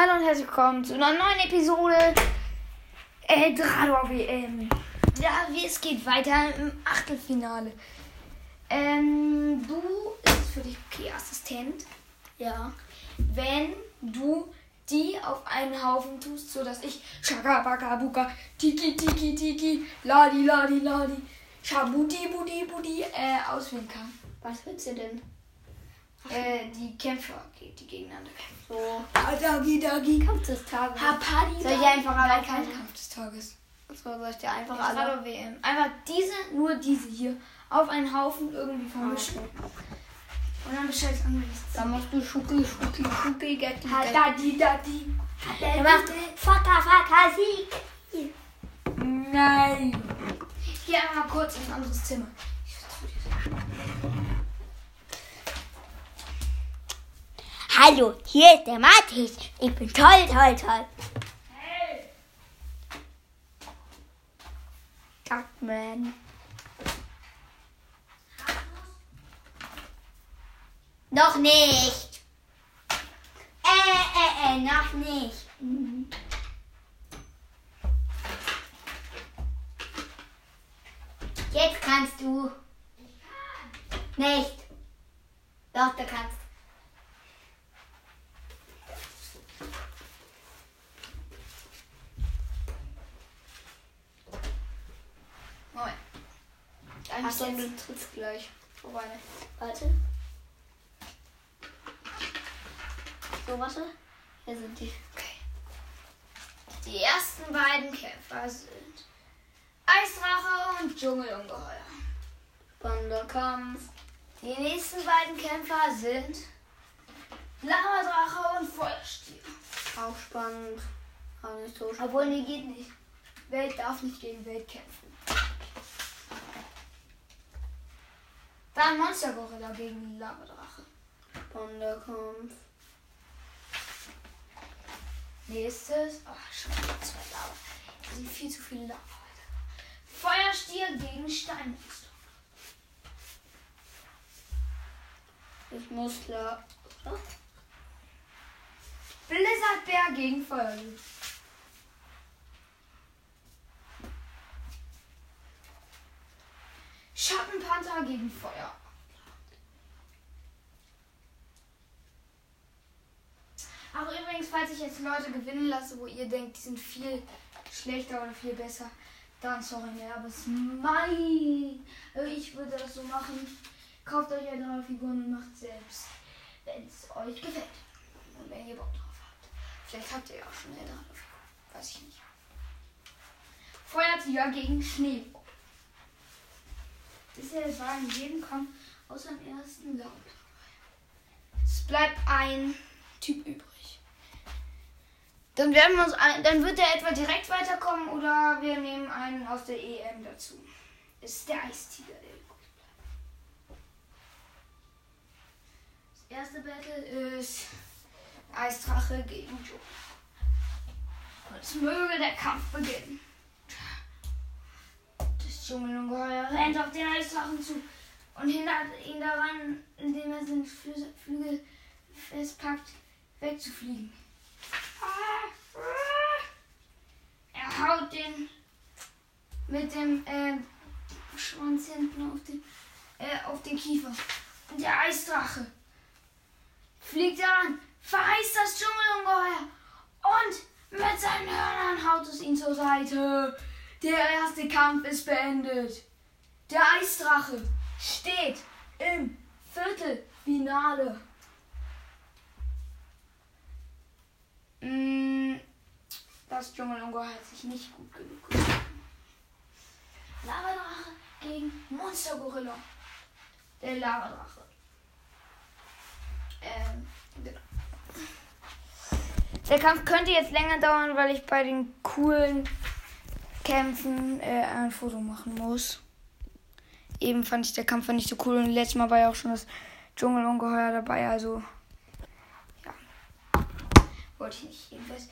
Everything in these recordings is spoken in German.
Hallo und herzlich willkommen zu einer neuen Episode äh, Drado WM. Ja, wie es geht weiter im Achtelfinale. Ähm, du ist für dich okay, Assistent. Ja. Wenn du die auf einen Haufen tust, so dass ich Shaka Baka Buka Tiki Tiki Tiki Ladi Ladi Ladi Shabuti Budi Budi äh, auswählen kann. Was willst du denn? Äh, die Kämpfer, die die gegeneinander kämpfen. So. Dagi Dagi. Kampf des Tages. Hapadi. Soll ich einfach alle kein Kampf des Tages. So soll ich dir einfach alle. alle WM. Einfach diese, nur diese hier auf einen Haufen irgendwie vermischen. Und dann Bescheid angelegt. Dann machst du Schuki, Schuki, Schuki, Getti, Getti. Dadi Dadi. Dann machst du Faka, Faka, Sieg. Nein. Hier einmal kurz in ein anderes Zimmer. Ich vertrau dir. Hallo, hier ist der Mathis. Ich bin toll, toll, toll. Hey. Duckman. Noch nicht. Äh, äh, äh, noch nicht. Jetzt kannst du. Nicht. Doch, du kannst. Moment. Hast Eigentlich du- trittst gleich vorbei. ne? Warte. So, warte. Hier sind die. Okay. Die ersten beiden Kämpfer sind Eisdrache und Dschungelungeheuer. Spannender Kampf. Die nächsten beiden Kämpfer sind Lavadrache und Feuerstier. Auch spannend. Aber nicht so spannend. Obwohl, nee, geht nicht. Welt darf nicht gegen Welt kämpfen. Dann Monstergorilla gegen Lavadrache. Spannender Kampf. Nächstes. Ach, schon zwei Lava. Da sind viel zu viele Lava. Feuerstier gegen Steinmonster. Ich muss. Oder? Blizzardbär gegen Feuerlöwe. Schattenpanther gegen Feuer. Ach übrigens, falls ich jetzt Leute gewinnen lasse, wo ihr denkt, die sind viel schlechter oder viel besser, dann sorry mehr, aber es ist mein. Also Ich würde das so machen. Kauft euch eine Figuren und macht selbst, wenn es euch gefällt. Und wenn ihr Bock drauf habt. Vielleicht habt ihr ja auch schon eine Figur. Weiß ich nicht. Feuertiger gegen Schneeball. Bisher war in jedem Kampf außer im ersten laut. Es bleibt ein Typ übrig. Dann werden wir uns ein, dann wird der etwa direkt weiterkommen oder wir nehmen einen aus der EM dazu. Ist der Eistiger, der übrig. Das erste Battle ist Eisdrache gegen Joe. Und es möge der Kampf beginnen. Dschungelungeheuer rennt auf den Eisdrachen zu und hindert ihn daran, indem er seine Flü- Flügel festpackt, wegzufliegen. Er haut den mit dem äh, Schwanz hinten auf den, äh, auf den Kiefer. Und der Eisdrache fliegt an, verheißt das Dschungelungeheuer und mit seinen Hörnern haut es ihn zur Seite. Der erste Kampf ist beendet. Der Eisdrache steht im Viertelfinale. Mm, Das Dschungelungeheuer hat sich nicht gut genug gehalten. Lavadrache gegen Monstergorilla. Der Lavadrache. Ähm, genau. Der Kampf könnte jetzt länger dauern, weil ich bei den coolen Kämpfen äh, ein Foto machen muss. Eben fand ich der Kampf nicht so cool und letztes Mal war ja auch schon das Dschungelungeheuer dabei, also ja. Wollte ich nicht. Jedenfalls.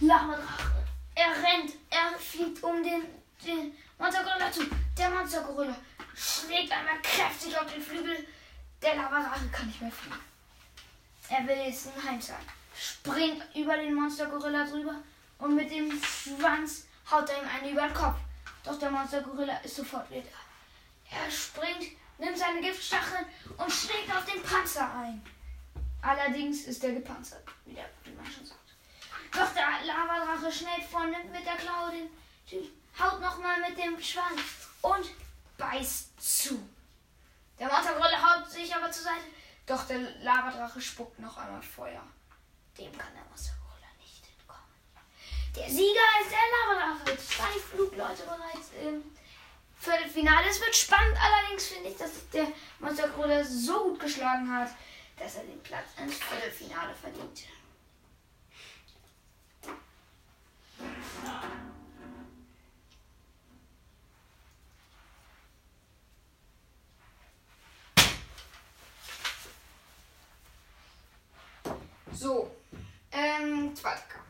Lavadrache. Er rennt, er fliegt um den, den Monstergorilla zu. Der Monstergorilla schlägt einmal kräftig auf den Flügel. Der Lavadrache kann nicht mehr fliegen. Er will jetzt ein Heim sein. springt über den Monster-Gorilla drüber und mit dem Schwanz haut er ihm einen über den Kopf. Doch der Monster-Gorilla ist sofort wieder. Er springt, nimmt seine Giftstacheln und schlägt auf den Panzer ein. Allerdings ist er gepanzert, wie, der, wie man schon sagt. Doch der Lavadrache schnell vor, nimmt mit der Klaue den Typ, haut nochmal mit dem Schwanz und beißt zu. Der Monstergorilla haut sich aber zur Seite, doch der Lavadrache spuckt noch einmal Feuer. Dem kann der entkommen. Der Sieger ist der Lavadrache. Zwei Flugleute bereits im Viertelfinale. Es wird spannend, allerdings finde ich, dass der Monstergorilla so gut geschlagen hat, dass er den Platz ins Viertelfinale verdient. So, ähm, zweiter Kampf.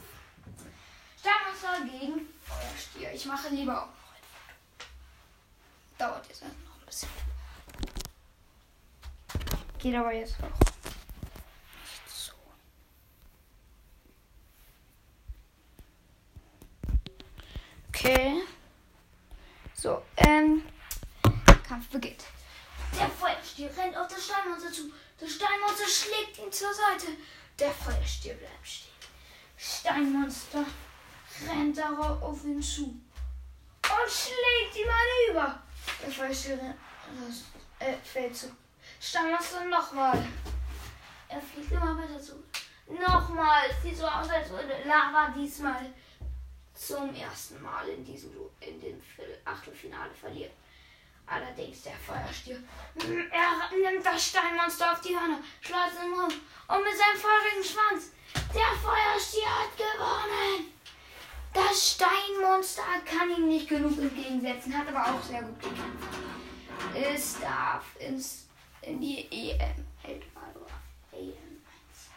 Steinmonster gegen Feuerstier. Ich mache lieber auch noch ein Foto. Dauert jetzt noch ein bisschen. Geht aber jetzt auch. Okay. So, ähm, Kampf beginnt. Der Feuerstier rennt auf das Steinmonster zu. Das Steinmonster schlägt ihn zur Seite. Der Feuerstier bleibt stehen. Steinmonster rennt darauf auf ihn zu und schlägt ihm eine über. Der rennt, äh, fällt zu. Steinmonster nochmal. Er fliegt immer weiter zu. Nochmal. Es sieht so aus, als würde Lava diesmal zum ersten Mal in diesem Du- in dem Achtelfinale verlieren. Allerdings der Feuerstier. Er nimmt das Steinmonster auf die Hörner, schleudert im Mund und mit seinem feurigen Schwanz. Der Feuerstier hat gewonnen. Das Steinmonster kann ihm nicht genug entgegensetzen, hat aber auch sehr gut gekämpft. Es darf ins, in die EM. Eldorado EM 1.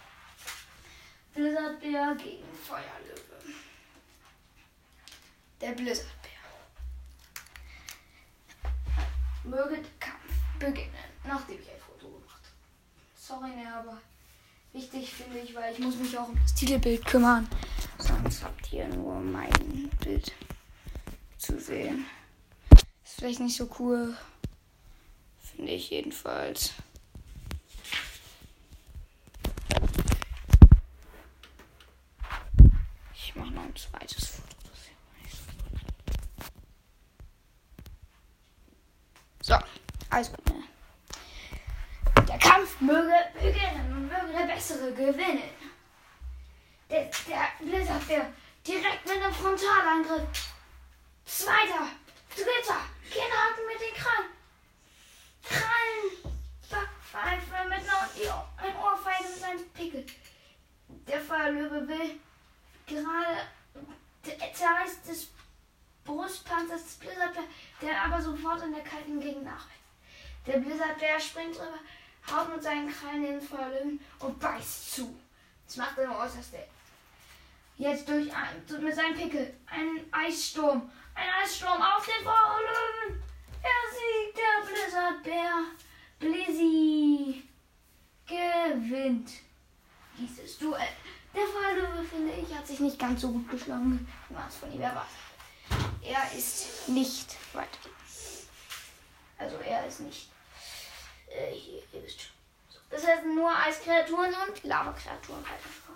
Blizzardbär gegen Feuerlöwe. Der Blizzardbär. Möge der Kampf beginnen, nachdem ich ein Foto gemacht habe. Sorry, ne, aber wichtig finde ich, weil ich muss mich auch um das Titelbild kümmern. Sonst habt ihr nur mein Bild zu sehen. Ist vielleicht nicht so cool. Finde ich jedenfalls. Ich mache noch ein zweites Foto. So gut. So, also. ne. Der Kampf möge und möge der Bessere gewinnen. Der, der Blizzardbär direkt mit einem Frontalangriff. Zweiter, dritter, Kinnhaken mit den Krallen. Krallen, Backpfeife mit einer ein Ohrfeige mit seinem Pickel. Der Feuerlöwe will gerade zerreißt des Brustpanzers des Blizzardbär, der aber sofort in der kalten Gegend nachwächst. Der Blizzardbär springt drüber, haut mit seinen Krallen in den Feuerlöwen und beißt zu. Das macht er im Äußerste. Jetzt durch mit seinem Pickel einen Eissturm. Ein Eissturm auf den Feuerlöwen. Er siegt, der Blizzardbär. Blizzy gewinnt dieses Duell. Der Feuerlöwe, finde ich, hat sich nicht ganz so gut geschlagen, wie man es von ihm erwartet. Er ist nicht weiter. Also er ist nicht. Äh, hier, ihr wisst schon. So. Das heißt nur Eiskreaturen und Lavakreaturen weiterkommen.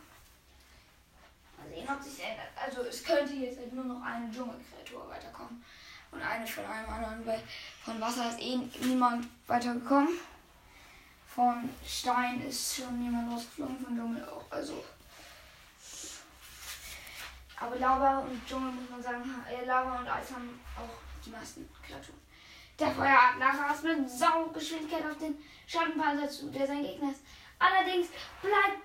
Mal sehen, ob sich ändert. Also es könnte jetzt halt nur noch eine Dschungelkreatur weiterkommen. Und eine von einem anderen, weil von Wasser ist eh niemand weitergekommen. Von Stein ist schon jemand rausgeflogen, von Dschungel auch. Also. Aber Lava und Dschungel muss man sagen, äh, Lava und Eis haben auch die meisten Kreaturen. Der Feueradler rast mit Saugeschwindigkeit auf den Schattenpanzer zu, der sein Gegner ist. Allerdings bleibt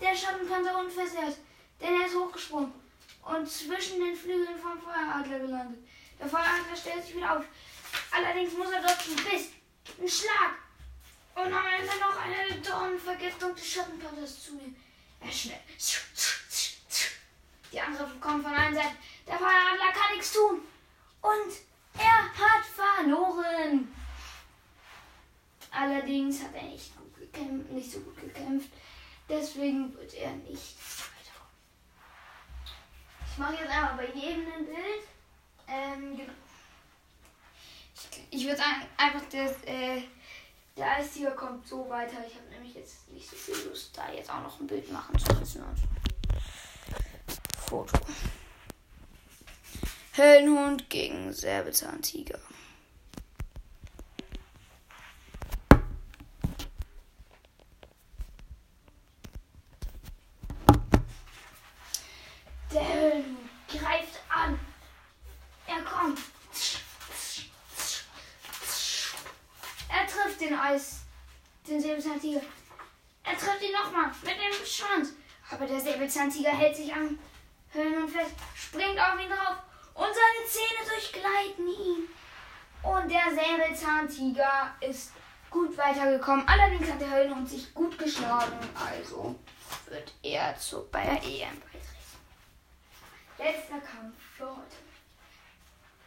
der Schattenpanzer unversehrt, denn er ist hochgesprungen und zwischen den Flügeln vom Feueradler gelandet. Der Feueradler stellt sich wieder auf. Allerdings muss er dort einen Biss, einen Schlag und am Ende noch eine Dornenvergiftung des Schattenpanzers zunehmen. Er ist schnell. Die Angriffe kommen von allen Seiten. Der Feueradler kann nichts tun. Und er hat verloren. Allerdings hat er nicht, gut gekämpft, nicht so gut gekämpft. Deswegen wird er nicht. Ich mache jetzt einmal bei jedem ein Bild. Ähm, genau. ich, ich würde sagen, einfach das, äh, der Eistiger kommt so weiter. Ich habe nämlich jetzt nicht so viel Lust, da jetzt auch noch ein Bild machen zu müssen. Foto. Höllenhund gegen Säbelzahntiger. Der Höllenhund greift an. Er kommt. Er trifft den Eis, den Säbelzahntiger. Er trifft ihn nochmal mit dem Schwanz. Aber der Säbelzahntiger hält sich am Höllenhund fest, springt auf ihn drauf und seine Zähne durchgleiten ihn. Und der Säbelzahntiger ist gut weitergekommen. Allerdings hat der Höllenhund sich gut geschlagen. Also wird er zu, bei der EM beitreten. Letzter Kampf für heute.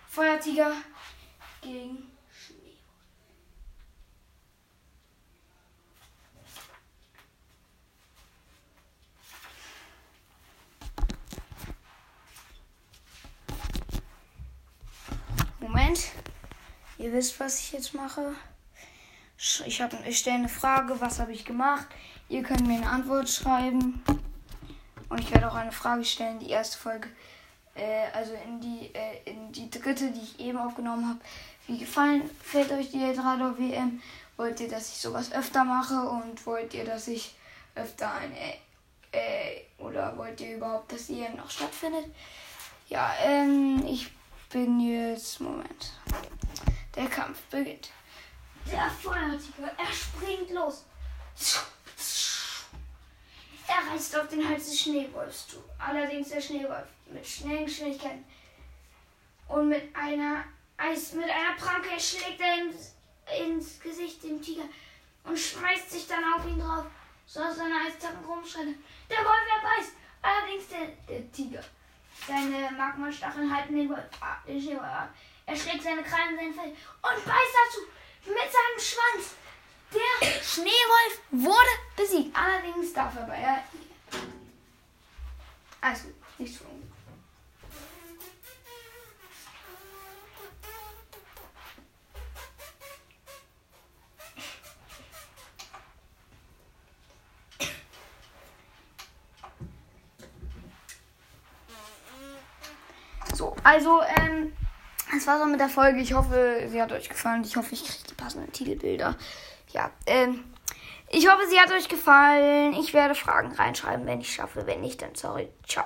Feuertiger gegen Schnee. Moment. Ihr wisst, was ich jetzt mache. Ich, hab- ich stelle eine Frage, was habe ich gemacht? Ihr könnt mir eine Antwort schreiben. Und ich werde auch eine Frage stellen, die erste Folge. Äh, also in die, äh, in die dritte, die ich eben aufgenommen habe. Wie gefallen fällt euch die Eldrador WM? Wollt ihr, dass ich sowas öfter mache? Und wollt ihr, dass ich öfter eine. Äh, oder wollt ihr überhaupt, dass die EM noch stattfindet? Ja, ähm, ich bin jetzt. Moment. Der Kampf beginnt. Der Feuertiger, er springt los. Er reißt auf den Hals des Schneewolfs zu. Allerdings der Schneewolf mit schnellen Geschwindigkeiten und mit einer Eis, mit einer Pranke schlägt er ins, ins Gesicht dem Tiger und schmeißt sich dann auf ihn drauf, sodass seine Eistacken rumschreddern. Der Wolf erbeißt. Allerdings der, der Tiger. Seine Magmastacheln halten den, Wolf, ab-. Er schlägt seine Krallen in sein Fell und beißt dazu mit seinem Schwanz. Der Schneewolf wurde besiegt. Allerdings darf er bei der Also, nicht so. So, also, ähm, das war's auch mit der Folge. Ich hoffe, sie hat euch gefallen. Ich hoffe, ich kriege die passenden Titelbilder. Ja, ähm, ich hoffe, sie hat euch gefallen. Ich werde Fragen reinschreiben, wenn ich schaffe. Wenn nicht, dann sorry. Ciao.